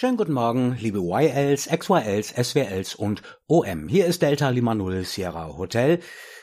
Schönen guten Morgen, liebe YLs, XYLs, SWLs und OM. Hier ist Delta Lima Null Sierra Hotel.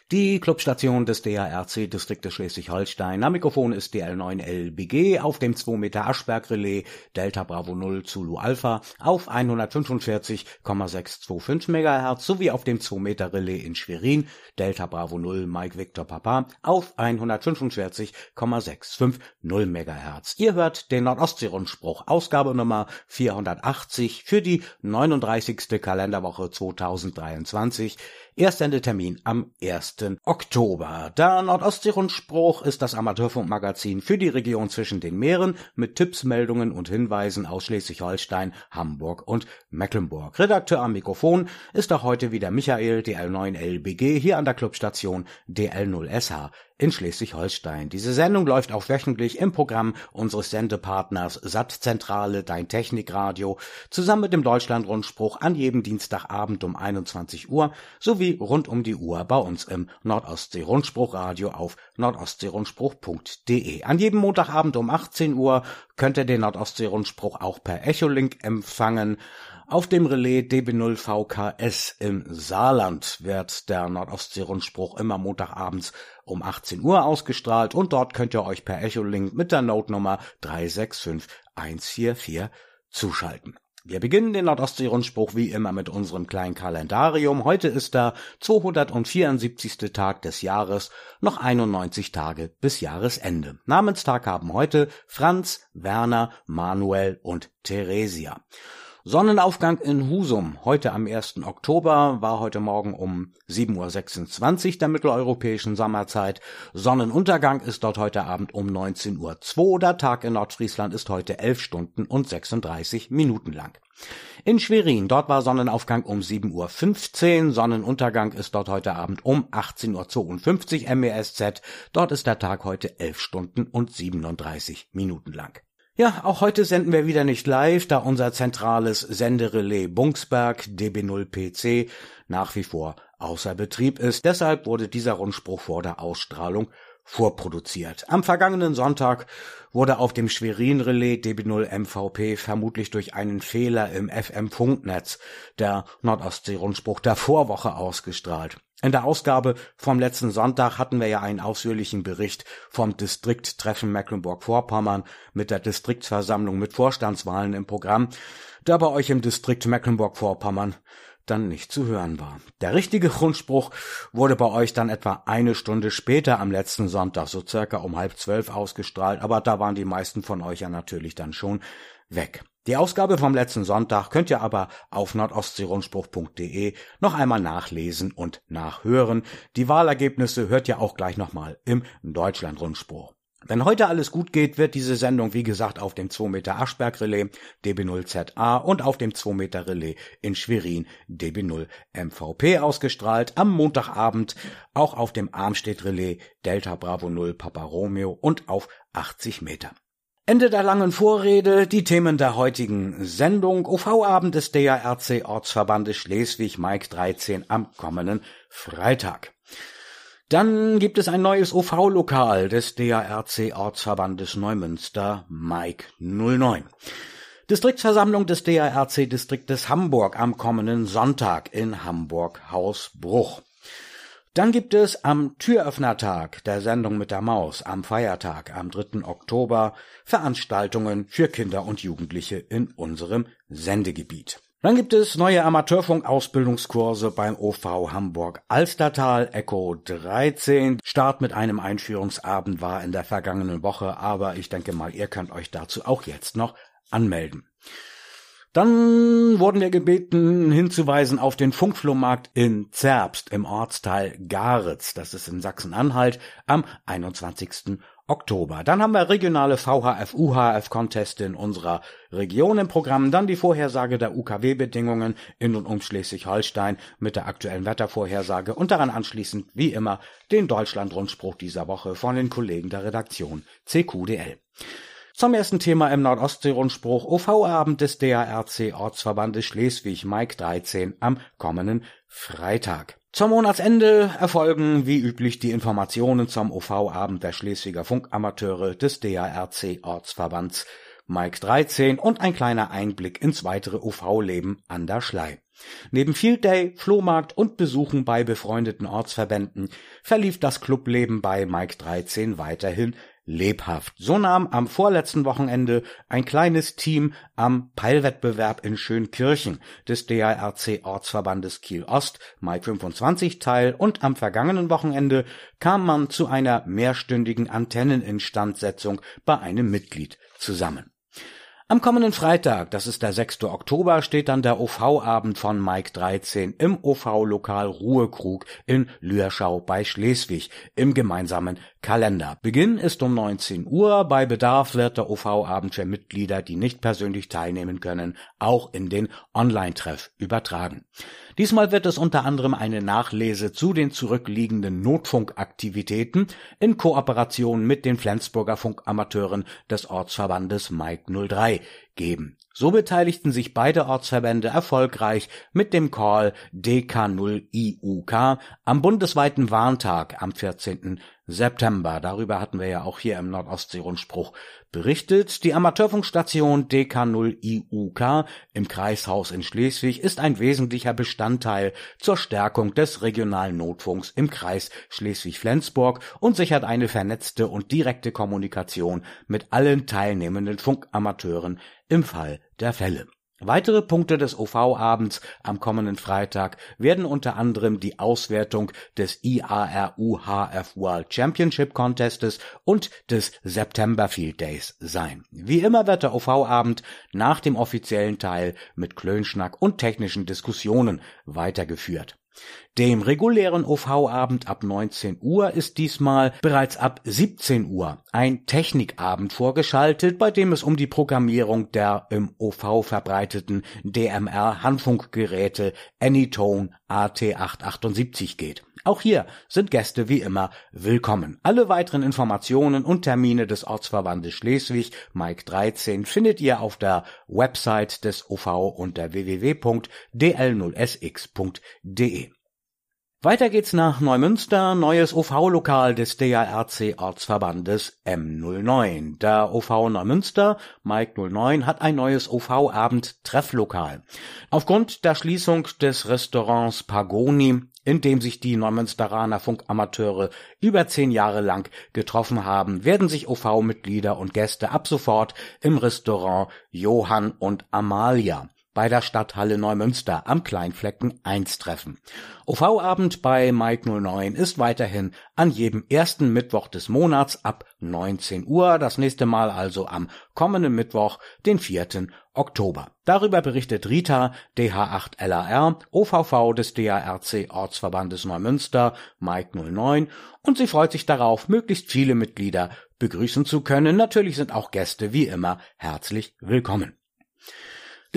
Die Clubstation des DARC Distriktes Schleswig-Holstein. Am Mikrofon ist DL9LBG auf dem 2 Meter Aschberg Relais Delta Bravo 0 Zulu Alpha auf 145,625 MHz sowie auf dem 2 Meter Relais in Schwerin Delta Bravo 0 Mike Victor Papa auf 145,650 MHz. Ihr hört den Nordostsee-Rundspruch, Ausgabe Nummer 480 für die 39. Kalenderwoche 2023. Erstsendetermin am 1. Oktober. Der Nordostsee-Rundspruch ist das Amateurfunkmagazin für die Region zwischen den Meeren mit Tipps, Meldungen und Hinweisen aus Schleswig-Holstein, Hamburg und Mecklenburg. Redakteur am Mikrofon ist auch heute wieder Michael DL9LBG hier an der Clubstation DL0SH in Schleswig-Holstein. Diese Sendung läuft auch wöchentlich im Programm unseres Sendepartners Sattzentrale Dein Technikradio zusammen mit dem Deutschlandrundspruch an jedem Dienstagabend um 21 Uhr sowie rund um die Uhr bei uns im Nordostsee-Rundspruchradio auf nordostseerundspruch.de. An jedem Montagabend um 18 Uhr könnt ihr den Nordostsee-Rundspruch auch per Echolink empfangen. Auf dem Relais DB0VKS im Saarland wird der Nordostsee-Rundspruch immer Montagabends um 18 Uhr ausgestrahlt und dort könnt ihr euch per Echolink mit der Notenummer 365144 zuschalten. Wir beginnen den Nordostsee-Rundspruch wie immer mit unserem kleinen Kalendarium. Heute ist der 274. Tag des Jahres, noch 91 Tage bis Jahresende. Namenstag haben heute Franz, Werner, Manuel und Theresia. Sonnenaufgang in Husum heute am 1. Oktober war heute Morgen um 7.26 Uhr der mitteleuropäischen Sommerzeit. Sonnenuntergang ist dort heute Abend um 19.02 Uhr. Der Tag in Nordfriesland ist heute 11 Stunden und 36 Minuten lang. In Schwerin, dort war Sonnenaufgang um 7.15 Uhr, Sonnenuntergang ist dort heute Abend um 18.52 Uhr MESZ. Dort ist der Tag heute 11 Stunden und 37 Minuten lang. Ja, auch heute senden wir wieder nicht live, da unser zentrales Senderelais Bungsberg DB0PC nach wie vor außer Betrieb ist. Deshalb wurde dieser Rundspruch vor der Ausstrahlung vorproduziert. Am vergangenen Sonntag wurde auf dem Schwerin-Relais DB0 MVP vermutlich durch einen Fehler im FM-Funknetz der Nordostsee-Rundspruch der Vorwoche ausgestrahlt. In der Ausgabe vom letzten Sonntag hatten wir ja einen ausführlichen Bericht vom Distrikttreffen Mecklenburg-Vorpommern mit der Distriktsversammlung mit Vorstandswahlen im Programm, der bei euch im Distrikt Mecklenburg-Vorpommern dann nicht zu hören war. Der richtige Grundspruch wurde bei euch dann etwa eine Stunde später am letzten Sonntag, so circa um halb zwölf ausgestrahlt, aber da waren die meisten von euch ja natürlich dann schon weg. Die Ausgabe vom letzten Sonntag könnt ihr aber auf nordostseerundspruch.de noch einmal nachlesen und nachhören. Die Wahlergebnisse hört ihr auch gleich nochmal im Deutschlandrundspruch. Wenn heute alles gut geht, wird diese Sendung wie gesagt auf dem 2 Meter Aschberg Relais DB0ZA und auf dem 2 Meter Relais in Schwerin DB0 MVP ausgestrahlt. Am Montagabend auch auf dem Armstedt Relais Delta Bravo 0 Papa Romeo und auf 80 Meter. Ende der langen Vorrede, die Themen der heutigen Sendung. OV-Abend des DARC Ortsverbandes Schleswig Mike 13 am kommenden Freitag. Dann gibt es ein neues OV-Lokal des DARC Ortsverbandes Neumünster Mike 09. Distriktsversammlung des DARC Distriktes Hamburg am kommenden Sonntag in Hamburg Hausbruch. Dann gibt es am Türöffnertag der Sendung mit der Maus am Feiertag am 3. Oktober Veranstaltungen für Kinder und Jugendliche in unserem Sendegebiet. Dann gibt es neue Amateurfunk-Ausbildungskurse beim OV Hamburg Alstertal Echo 13. Start mit einem Einführungsabend war in der vergangenen Woche, aber ich denke mal, ihr könnt euch dazu auch jetzt noch anmelden. Dann wurden wir gebeten, hinzuweisen auf den Funkflohmarkt in Zerbst im Ortsteil Garitz, das ist in Sachsen-Anhalt, am 21. Oktober. Dann haben wir regionale VHF, UHF Conteste in unserer Region im Programm, dann die Vorhersage der UKW-Bedingungen in und um Schleswig-Holstein mit der aktuellen Wettervorhersage und daran anschließend, wie immer, den Deutschland-Rundspruch dieser Woche von den Kollegen der Redaktion CQDL. Zum ersten Thema im Nordostsee-Rundspruch OV-Abend des DARC Ortsverbandes Schleswig Mike 13 am kommenden Freitag. Zum Monatsende erfolgen wie üblich die Informationen zum OV-Abend der Schleswiger Funkamateure des DARC Ortsverbands Mike 13 und ein kleiner Einblick ins weitere UV-Leben an der Schlei. Neben Field Day, Flohmarkt und Besuchen bei befreundeten Ortsverbänden verlief das Clubleben bei Mike 13 weiterhin lebhaft. So nahm am vorletzten Wochenende ein kleines Team am Peilwettbewerb in Schönkirchen des DARC Ortsverbandes Kiel Ost Mai 25 teil und am vergangenen Wochenende kam man zu einer mehrstündigen Antenneninstandsetzung bei einem Mitglied zusammen. Am kommenden Freitag, das ist der 6. Oktober, steht dann der OV-Abend von Mike 13 im OV-Lokal Ruhekrug in Lührschau bei Schleswig im gemeinsamen Kalender. Beginn ist um 19 Uhr. Bei Bedarf wird der OV-Abend für Mitglieder, die nicht persönlich teilnehmen können, auch in den Online-Treff übertragen. Diesmal wird es unter anderem eine Nachlese zu den zurückliegenden Notfunkaktivitäten in Kooperation mit den Flensburger Funkamateuren des Ortsverbandes Mike 03 geben. So beteiligten sich beide Ortsverbände erfolgreich mit dem Call DK0IUK am bundesweiten Warntag am 14. September. Darüber hatten wir ja auch hier im Nordostseerundspruch berichtet. Die Amateurfunkstation DK0IUK im Kreishaus in Schleswig ist ein wesentlicher Bestandteil zur Stärkung des regionalen Notfunks im Kreis Schleswig-Flensburg und sichert eine vernetzte und direkte Kommunikation mit allen teilnehmenden Funkamateuren im Fall der Fälle. Weitere Punkte des OV-Abends am kommenden Freitag werden unter anderem die Auswertung des IARU HF World Championship Contestes und des September Field Days sein. Wie immer wird der OV-Abend nach dem offiziellen Teil mit Klönschnack und technischen Diskussionen weitergeführt. Dem regulären OV-Abend ab 19 Uhr ist diesmal bereits ab 17 Uhr ein Technikabend vorgeschaltet, bei dem es um die Programmierung der im OV verbreiteten DMR-Handfunkgeräte Anytone AT878 geht. Auch hier sind Gäste wie immer willkommen. Alle weiteren Informationen und Termine des Ortsverbandes Schleswig, Mike 13, findet ihr auf der Website des OV unter www.dl0sx.de. Weiter geht's nach Neumünster, neues OV-Lokal des DARC-Ortsverbandes M09. Der OV Neumünster, Mike 09, hat ein neues OV-Abend-Trefflokal. Aufgrund der Schließung des Restaurants Pagoni, in dem sich die Neumünsteraner Funkamateure über zehn Jahre lang getroffen haben, werden sich OV-Mitglieder und Gäste ab sofort im Restaurant Johann und Amalia bei der Stadthalle Neumünster am Kleinflecken 1 treffen. OV-Abend bei Mike 09 ist weiterhin an jedem ersten Mittwoch des Monats ab 19 Uhr, das nächste Mal also am kommenden Mittwoch, den 4. Oktober. Darüber berichtet Rita, DH8LAR, OVV des DARC Ortsverbandes Neumünster, Mike 09, und sie freut sich darauf, möglichst viele Mitglieder begrüßen zu können. Natürlich sind auch Gäste wie immer herzlich willkommen.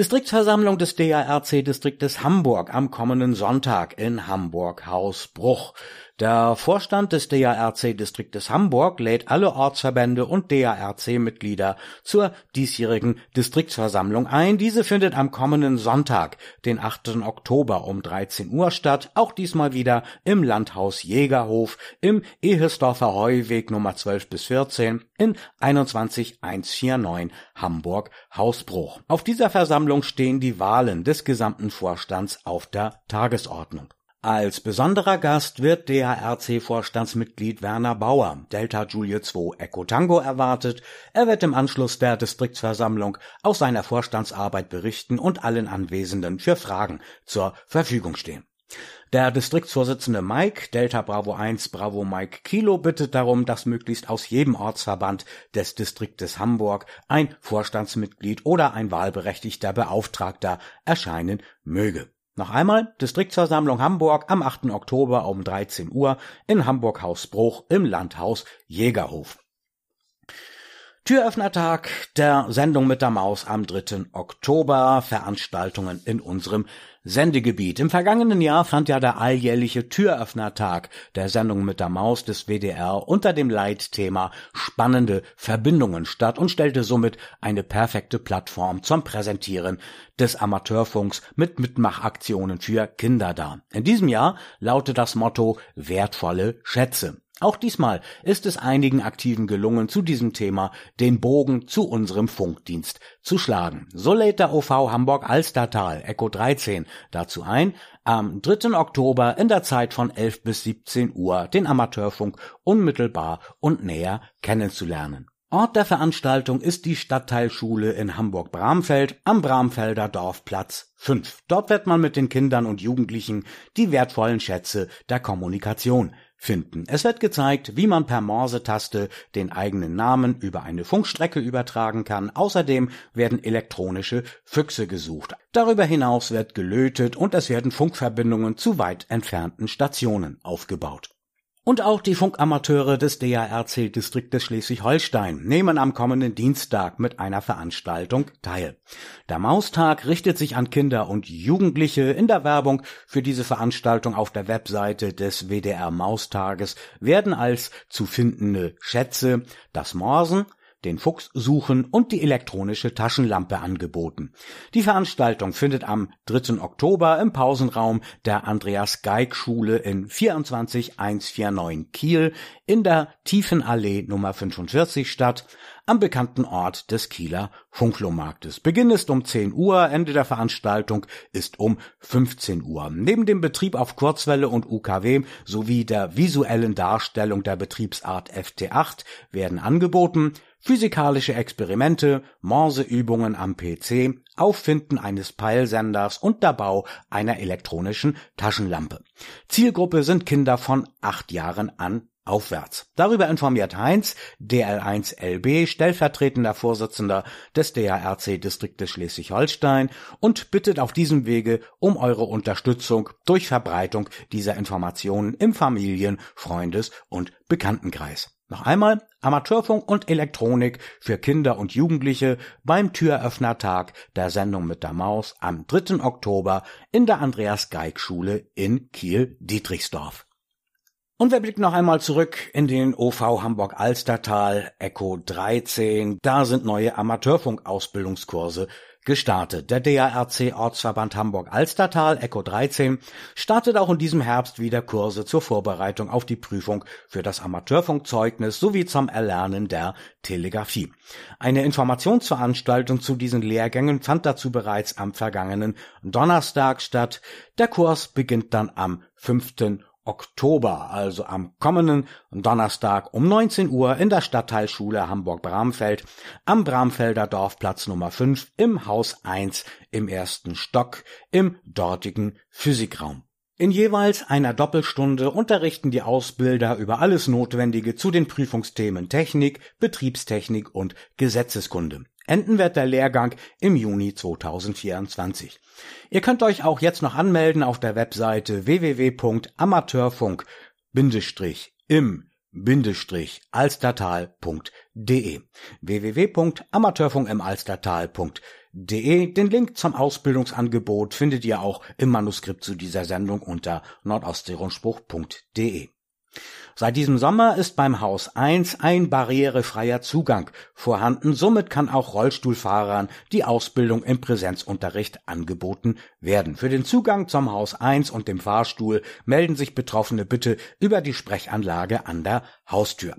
Distriktversammlung des DARC-Distriktes Hamburg am kommenden Sonntag in Hamburg-Hausbruch. Der Vorstand des DARC-Distriktes Hamburg lädt alle Ortsverbände und DARC-Mitglieder zur diesjährigen Distriktsversammlung ein. Diese findet am kommenden Sonntag, den 8. Oktober um 13 Uhr statt, auch diesmal wieder im Landhaus Jägerhof im Ehesdorfer Heuweg Nummer 12 bis 14 in 21149 Hamburg Hausbruch. Auf dieser Versammlung stehen die Wahlen des gesamten Vorstands auf der Tagesordnung. Als besonderer Gast wird DHRC-Vorstandsmitglied Werner Bauer, Delta Julie 2 Echo Tango erwartet. Er wird im Anschluss der Distriktsversammlung aus seiner Vorstandsarbeit berichten und allen Anwesenden für Fragen zur Verfügung stehen. Der Distriktsvorsitzende Mike, Delta Bravo 1 Bravo Mike Kilo, bittet darum, dass möglichst aus jedem Ortsverband des Distriktes Hamburg ein Vorstandsmitglied oder ein wahlberechtigter Beauftragter erscheinen möge. Noch einmal Distriktsversammlung Hamburg am 8. Oktober um 13 Uhr in Hamburg-Hausbruch im Landhaus Jägerhof. Türöffnertag der Sendung mit der Maus am 3. Oktober, Veranstaltungen in unserem Sendegebiet. Im vergangenen Jahr fand ja der alljährliche Türöffnertag der Sendung mit der Maus des WDR unter dem Leitthema Spannende Verbindungen statt und stellte somit eine perfekte Plattform zum Präsentieren des Amateurfunks mit Mitmachaktionen für Kinder dar. In diesem Jahr lautet das Motto Wertvolle Schätze. Auch diesmal ist es einigen Aktiven gelungen, zu diesem Thema den Bogen zu unserem Funkdienst zu schlagen. So lädt der OV Hamburg Alstertal Echo 13 dazu ein, am 3. Oktober in der Zeit von 11 bis 17 Uhr den Amateurfunk unmittelbar und näher kennenzulernen. Ort der Veranstaltung ist die Stadtteilschule in Hamburg-Bramfeld am Bramfelder Dorfplatz 5. Dort wird man mit den Kindern und Jugendlichen die wertvollen Schätze der Kommunikation finden. Es wird gezeigt, wie man per Morsetaste den eigenen Namen über eine Funkstrecke übertragen kann. Außerdem werden elektronische Füchse gesucht. Darüber hinaus wird gelötet und es werden Funkverbindungen zu weit entfernten Stationen aufgebaut. Und auch die Funkamateure des DARC-Distriktes Schleswig-Holstein nehmen am kommenden Dienstag mit einer Veranstaltung teil. Der Maustag richtet sich an Kinder und Jugendliche. In der Werbung für diese Veranstaltung auf der Webseite des WDR Maustages werden als zu findende Schätze das Morsen, den Fuchs suchen und die elektronische Taschenlampe angeboten. Die Veranstaltung findet am 3. Oktober im Pausenraum der Andreas Geig Schule in 24149 Kiel in der Tiefenallee Nummer 45 statt, am bekannten Ort des Kieler Funklomarktes. Beginn ist um 10 Uhr, Ende der Veranstaltung ist um 15 Uhr. Neben dem Betrieb auf Kurzwelle und UKW sowie der visuellen Darstellung der Betriebsart FT8 werden angeboten physikalische Experimente, Morseübungen am PC, Auffinden eines Peilsenders und der Bau einer elektronischen Taschenlampe. Zielgruppe sind Kinder von acht Jahren an aufwärts. Darüber informiert Heinz, DL1LB, stellvertretender Vorsitzender des DARC-Distriktes Schleswig-Holstein und bittet auf diesem Wege um eure Unterstützung durch Verbreitung dieser Informationen im Familien-, Freundes- und Bekanntenkreis. Noch einmal Amateurfunk und Elektronik für Kinder und Jugendliche beim Türöffnertag der Sendung mit der Maus am 3. Oktober in der Andreas Geig Schule in Kiel-Dietrichsdorf. Und wir blicken noch einmal zurück in den OV Hamburg Alstertal Echo 13. Da sind neue Amateurfunk-Ausbildungskurse gestartet. Der DARC Ortsverband Hamburg Alstertal Echo 13 startet auch in diesem Herbst wieder Kurse zur Vorbereitung auf die Prüfung für das Amateurfunkzeugnis sowie zum Erlernen der Telegrafie. Eine Informationsveranstaltung zu diesen Lehrgängen fand dazu bereits am vergangenen Donnerstag statt. Der Kurs beginnt dann am 5. Oktober, also am kommenden Donnerstag um 19 Uhr in der Stadtteilschule Hamburg-Bramfeld am Bramfelder Dorfplatz Nummer 5 im Haus 1 im ersten Stock im dortigen Physikraum. In jeweils einer Doppelstunde unterrichten die Ausbilder über alles Notwendige zu den Prüfungsthemen Technik, Betriebstechnik und Gesetzeskunde. Enden wird der Lehrgang im Juni 2024. Ihr könnt euch auch jetzt noch anmelden auf der Webseite www.amateurfunk-im-alstertal.de www.amateurfunkimalstertal.de Den Link zum Ausbildungsangebot findet ihr auch im Manuskript zu dieser Sendung unter nordostseerundspruch.de Seit diesem Sommer ist beim Haus 1 ein barrierefreier Zugang vorhanden. Somit kann auch Rollstuhlfahrern die Ausbildung im Präsenzunterricht angeboten werden. Für den Zugang zum Haus 1 und dem Fahrstuhl melden sich Betroffene bitte über die Sprechanlage an der Haustür.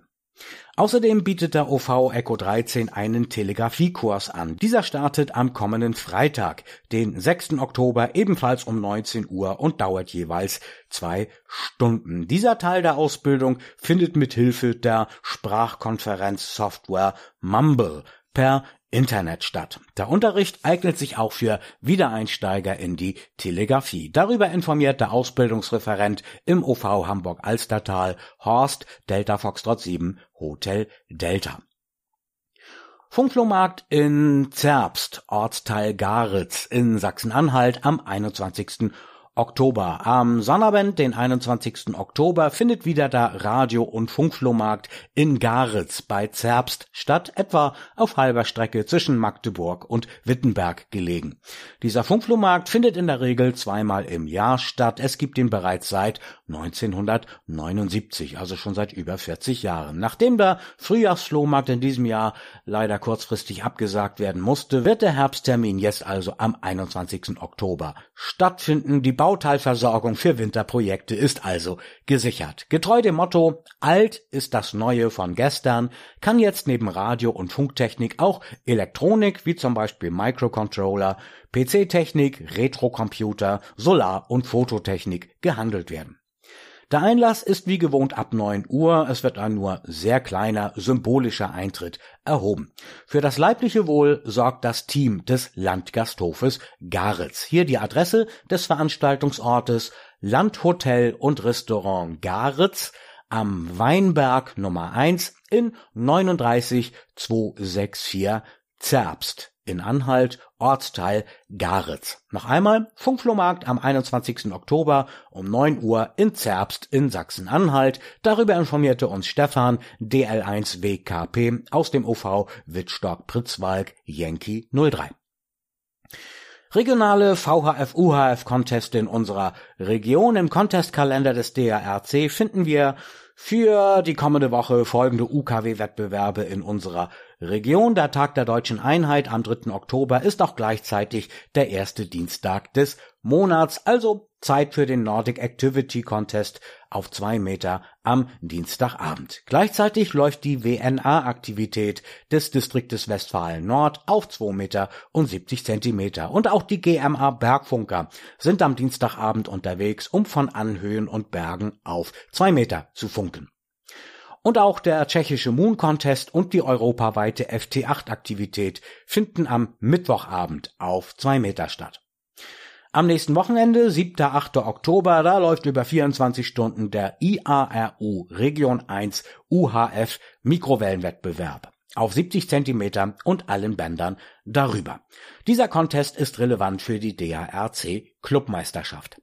Außerdem bietet der OV Echo 13 einen Telegrafiekurs an. Dieser startet am kommenden Freitag, den 6. Oktober, ebenfalls um 19 Uhr und dauert jeweils zwei Stunden. Dieser Teil der Ausbildung findet mit Hilfe der Sprachkonferenzsoftware Mumble per Internet statt. Der Unterricht eignet sich auch für Wiedereinsteiger in die Telegrafie. Darüber informiert der Ausbildungsreferent im OV Hamburg Alstertal Horst Delta Foxtrot 7 Hotel Delta. Funkflohmarkt in Zerbst, Ortsteil Garitz in Sachsen-Anhalt am 21. Oktober. Am Sonnabend, den 21. Oktober, findet wieder der Radio- und Funkflohmarkt in Garitz bei Zerbst statt, etwa auf halber Strecke zwischen Magdeburg und Wittenberg gelegen. Dieser Funkflohmarkt findet in der Regel zweimal im Jahr statt. Es gibt ihn bereits seit 1979, also schon seit über 40 Jahren. Nachdem der Frühjahrsflohmarkt in diesem Jahr leider kurzfristig abgesagt werden musste, wird der Herbsttermin jetzt also am 21. Oktober stattfinden. Die Bau Bauteilversorgung für Winterprojekte ist also gesichert. Getreu dem Motto Alt ist das Neue von gestern kann jetzt neben Radio- und Funktechnik auch Elektronik wie zum Beispiel Microcontroller, PC-Technik, Retrocomputer, Solar- und Fototechnik gehandelt werden. Der Einlass ist wie gewohnt ab 9 Uhr. Es wird ein nur sehr kleiner symbolischer Eintritt erhoben. Für das leibliche Wohl sorgt das Team des Landgasthofes Garitz. Hier die Adresse des Veranstaltungsortes Landhotel und Restaurant Garitz am Weinberg Nummer 1 in 39264 Zerbst in Anhalt, Ortsteil Garitz. Noch einmal Funkflohmarkt am 21. Oktober um 9 Uhr in Zerbst in Sachsen-Anhalt. Darüber informierte uns Stefan, DL1 WKP aus dem OV Wittstock-Pritzwalk Yankee 03. Regionale VHF-UHF-Conteste in unserer Region im Contestkalender des DRC finden wir für die kommende Woche folgende UKW-Wettbewerbe in unserer Region. Der Tag der deutschen Einheit am 3. Oktober ist auch gleichzeitig der erste Dienstag des Monats, also Zeit für den Nordic Activity Contest auf zwei Meter am Dienstagabend. Gleichzeitig läuft die WNA-Aktivität des Distriktes Westfalen Nord auf zwei Meter und 70 Zentimeter. Und auch die GMA Bergfunker sind am Dienstagabend unterwegs, um von Anhöhen und Bergen auf zwei Meter zu funken. Und auch der tschechische Moon Contest und die europaweite FT8-Aktivität finden am Mittwochabend auf zwei Meter statt. Am nächsten Wochenende, 7. 8. Oktober, da läuft über 24 Stunden der IARU Region 1 UHF Mikrowellenwettbewerb auf 70 Zentimeter und allen Bändern darüber. Dieser Contest ist relevant für die DARC Clubmeisterschaft.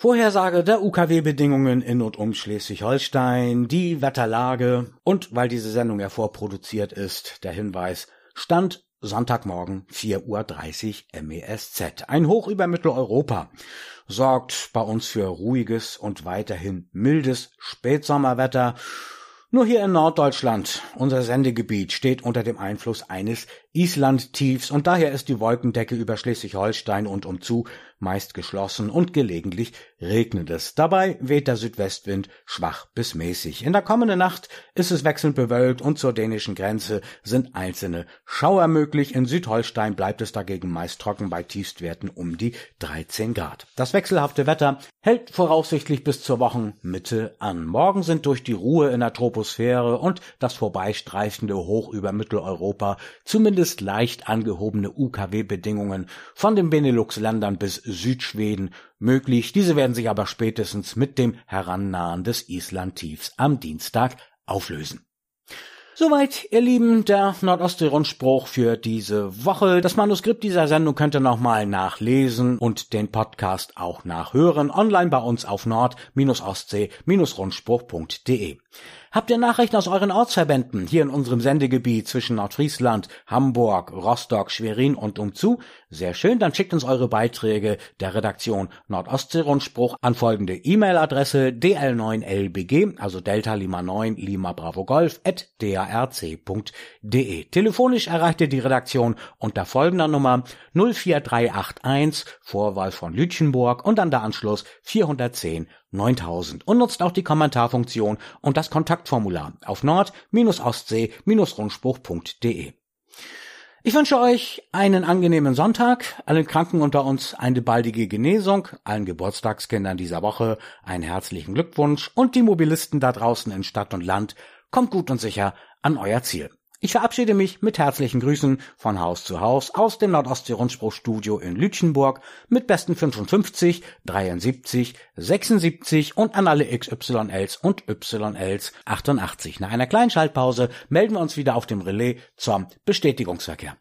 Vorhersage der UKW-Bedingungen in und um Schleswig-Holstein, die Wetterlage und weil diese Sendung ja vorproduziert ist, der Hinweis, Stand Sonntagmorgen 4.30 Uhr MESZ. Ein Hoch über Mitteleuropa sorgt bei uns für ruhiges und weiterhin mildes Spätsommerwetter. Nur hier in Norddeutschland, unser Sendegebiet, steht unter dem Einfluss eines Islandtiefs und daher ist die Wolkendecke über Schleswig-Holstein und umzu meist geschlossen und gelegentlich regnet es. Dabei weht der Südwestwind schwach bis mäßig. In der kommenden Nacht ist es wechselnd bewölkt und zur dänischen Grenze sind einzelne Schauer möglich. In Südholstein bleibt es dagegen meist trocken bei Tiefstwerten um die 13 Grad. Das wechselhafte Wetter hält voraussichtlich bis zur Wochenmitte an. Morgen sind durch die Ruhe in der Troposphäre und das vorbeistreifende Hoch über Mitteleuropa zumindest leicht angehobene UKW-Bedingungen von den Benelux-Ländern bis Südschweden möglich. Diese werden sich aber spätestens mit dem Herannahen des Islandtiefs am Dienstag auflösen. Soweit, ihr Lieben, der Nordostsee-Rundspruch für diese Woche. Das Manuskript dieser Sendung könnt ihr nochmal nachlesen und den Podcast auch nachhören online bei uns auf nord-ostsee-rundspruch.de. Habt ihr Nachrichten aus euren Ortsverbänden hier in unserem Sendegebiet zwischen Nordfriesland, Hamburg, Rostock, Schwerin und umzu? Sehr schön, dann schickt uns eure Beiträge der Redaktion Nordostsee-Rundspruch an folgende E-Mail-Adresse dl9lbg, also Delta Lima 9 Lima Bravo Golf at darc.de. Telefonisch erreicht ihr die Redaktion unter folgender Nummer 04381 Vorwahl von Lütchenburg und dann der Anschluss 410 9000 und nutzt auch die Kommentarfunktion und das Kontaktformular auf nord-ostsee-rundspruch.de. Ich wünsche euch einen angenehmen Sonntag, allen Kranken unter uns eine baldige Genesung, allen Geburtstagskindern dieser Woche einen herzlichen Glückwunsch und die Mobilisten da draußen in Stadt und Land, kommt gut und sicher an euer Ziel. Ich verabschiede mich mit herzlichen Grüßen von Haus zu Haus aus dem Nordostsee-Rundspruchstudio in Lütchenburg mit besten 55, 73, 76 und an alle XYLs und YLs 88. Nach einer kleinen Schaltpause melden wir uns wieder auf dem Relais zum Bestätigungsverkehr.